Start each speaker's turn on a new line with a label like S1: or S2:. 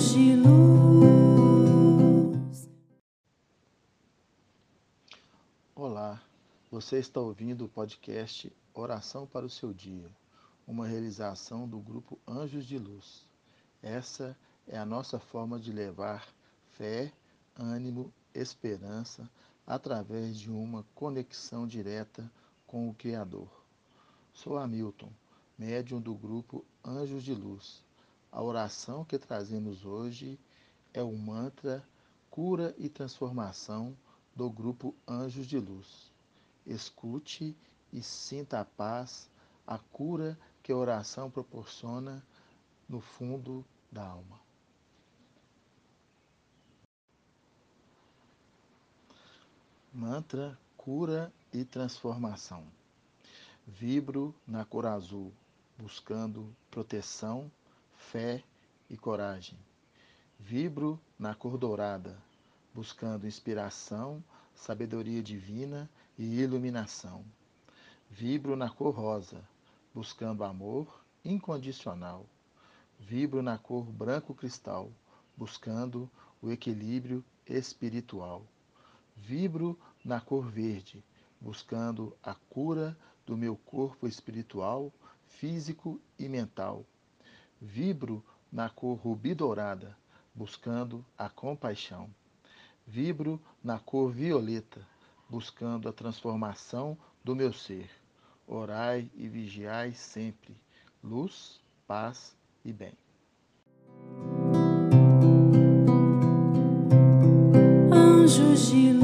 S1: de luz. Olá, você está ouvindo o podcast Oração para o Seu Dia, uma realização do grupo Anjos de Luz. Essa é a nossa forma de levar fé, ânimo, esperança através de uma conexão direta com o Criador. Sou Hamilton, médium do grupo Anjos de Luz a oração que trazemos hoje é o mantra Cura e Transformação do grupo Anjos de Luz. Escute e sinta a paz, a cura que a oração proporciona no fundo da alma. Mantra Cura e Transformação. Vibro na cor azul, buscando proteção, fé e coragem. Vibro na cor dourada, buscando inspiração, sabedoria divina e iluminação. Vibro na cor rosa, buscando amor incondicional. Vibro na cor branco cristal, buscando o equilíbrio espiritual. Vibro na cor verde, buscando a cura do meu corpo espiritual, físico e mental. Vibro na cor rubi dourada, buscando a compaixão. Vibro na cor violeta, buscando a transformação do meu ser. Orai e vigiai sempre. Luz, paz e bem.
S2: Anjos de luz.